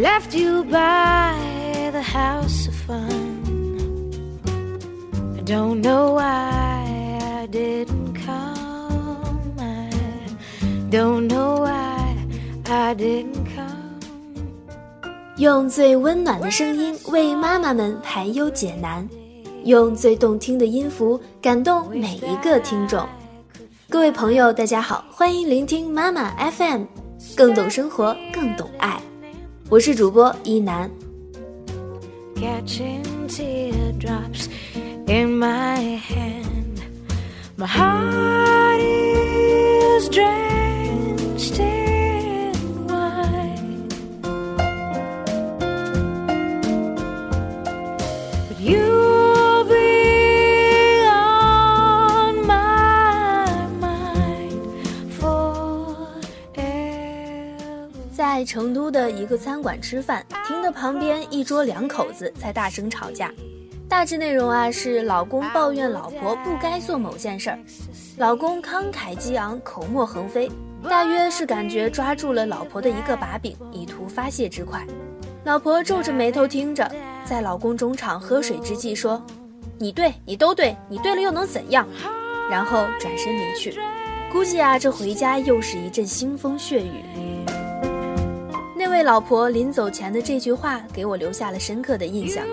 left you by the house of fun. I don't know why I didn't come. I don't know why I didn't come. 用最温暖的声音为妈妈们排忧解难，用最动听的音符感动每一个听众。各位朋友，大家好，欢迎聆听妈妈 FM，更懂生活，更懂爱。我是主播一楠。catching teardrops in my hand. My heart 在成都的一个餐馆吃饭，听得旁边一桌两口子在大声吵架。大致内容啊是老公抱怨老婆不该做某件事儿，老公慷慨激昂，口沫横飞，大约是感觉抓住了老婆的一个把柄，以图发泄之快。老婆皱着眉头听着，在老公中场喝水之际说：“你对，你都对，你对了又能怎样？”然后转身离去。估计啊，这回家又是一阵腥风血雨。那位老婆临走前的这句话给我留下了深刻的印象。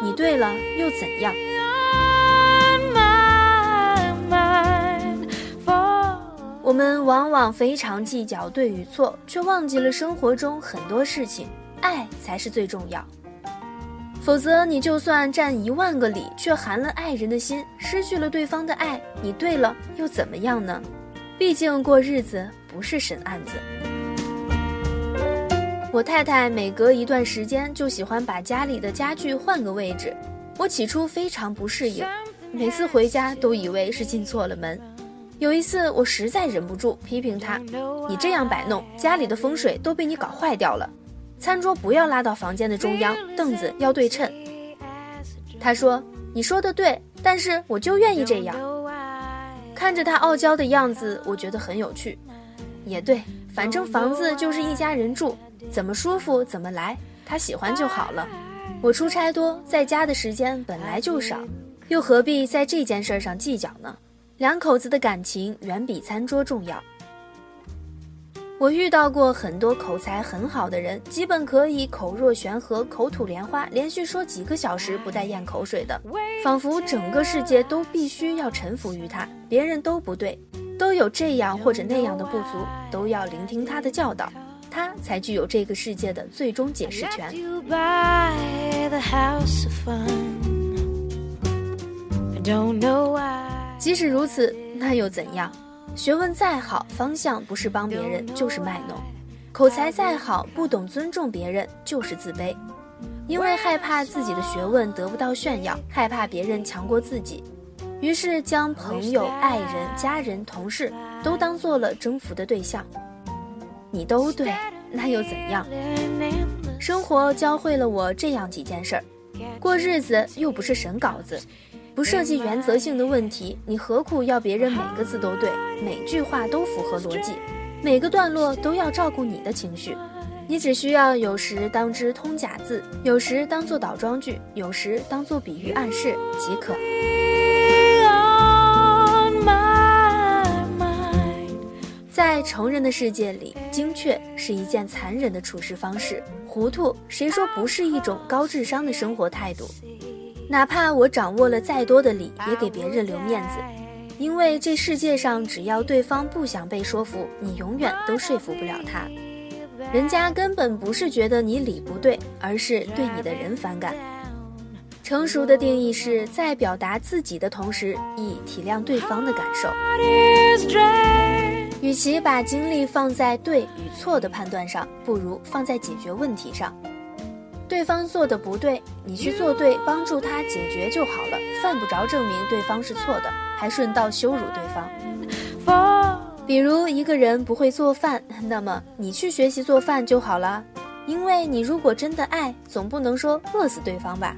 你对了又怎样？我们往往非常计较对与错，却忘记了生活中很多事情，爱才是最重要。否则，你就算占一万个理，却寒了爱人的心，失去了对方的爱，你对了又怎么样呢？毕竟过日子不是审案子。我太太每隔一段时间就喜欢把家里的家具换个位置，我起初非常不适应，每次回家都以为是进错了门。有一次，我实在忍不住批评她：“你这样摆弄，家里的风水都被你搞坏掉了。餐桌不要拉到房间的中央，凳子要对称。”她说：“你说的对，但是我就愿意这样。”看着她傲娇的样子，我觉得很有趣。也对，反正房子就是一家人住，怎么舒服怎么来，他喜欢就好了。我出差多，在家的时间本来就少，又何必在这件事上计较呢？两口子的感情远比餐桌重要。我遇到过很多口才很好的人，基本可以口若悬河、口吐莲花，连续说几个小时不带咽口水的，仿佛整个世界都必须要臣服于他，别人都不对，都有这样或者那样的不足，都要聆听他的教导，他才具有这个世界的最终解释权。即使如此，那又怎样？学问再好，方向不是帮别人，就是卖弄；口才再好，不懂尊重别人，就是自卑。因为害怕自己的学问得不到炫耀，害怕别人强过自己，于是将朋友、爱人、家人、同事都当做了征服的对象。你都对，那又怎样？生活教会了我这样几件事儿：过日子又不是审稿子，不涉及原则性的问题，你何苦要别人每个字都对，每句话都符合逻辑，每个段落都要照顾你的情绪？你只需要有时当之通假字，有时当做倒装句，有时当做比喻暗示即可。在成人的世界里，精确是一件残忍的处事方式，糊涂谁说不是一种高智商的生活态度？哪怕我掌握了再多的理，也给别人留面子，因为这世界上只要对方不想被说服，你永远都说服不了他。人家根本不是觉得你理不对，而是对你的人反感。成熟的定义是在表达自己的同时，亦体谅对方的感受。与其把精力放在对与错的判断上，不如放在解决问题上。对方做的不对，你去做对，帮助他解决就好了，犯不着证明对方是错的，还顺道羞辱对方。比如一个人不会做饭，那么你去学习做饭就好了，因为你如果真的爱，总不能说饿死对方吧。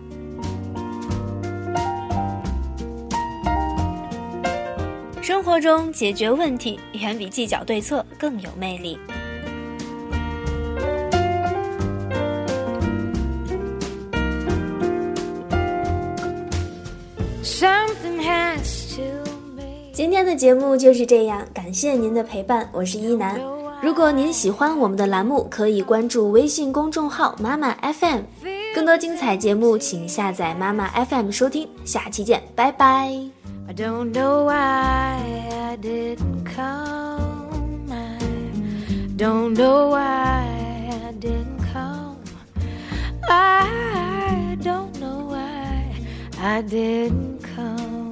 生活中解决问题远比计较对错更有魅力。今天的节目就是这样，感谢您的陪伴，我是一楠。如果您喜欢我们的栏目，可以关注微信公众号“妈妈 FM”，更多精彩节目请下载妈妈 FM 收听。下期见，拜拜。I don't know why I didn't come. I don't know why I didn't come. I don't know why I didn't come.